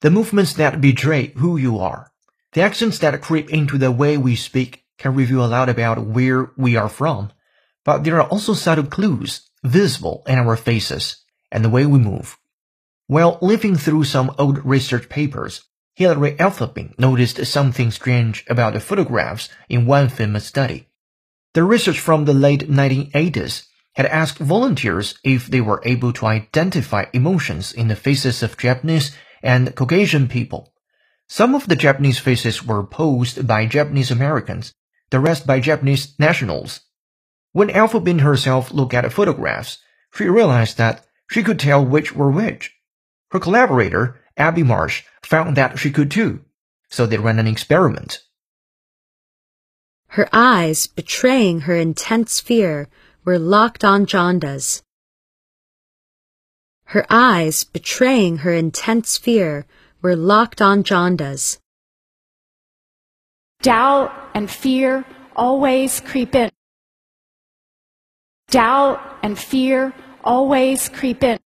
The movements that betray who you are, the accents that creep into the way we speak can reveal a lot about where we are from, but there are also subtle clues visible in our faces and the way we move. While living through some old research papers, Hillary Elfenbein noticed something strange about the photographs in one famous study. The research from the late 1980s had asked volunteers if they were able to identify emotions in the faces of Japanese and Caucasian people. Some of the Japanese faces were posed by Japanese Americans, the rest by Japanese nationals. When Elfenbein herself looked at the photographs, she realized that she could tell which were which. Her collaborator, Abby Marsh, found that she could too, so they ran an experiment. Her eyes, betraying her intense fear, were locked on Jonda's. Her eyes, betraying her intense fear, were locked on Jonda's. Doubt and fear always creep in. Doubt and fear always creep in.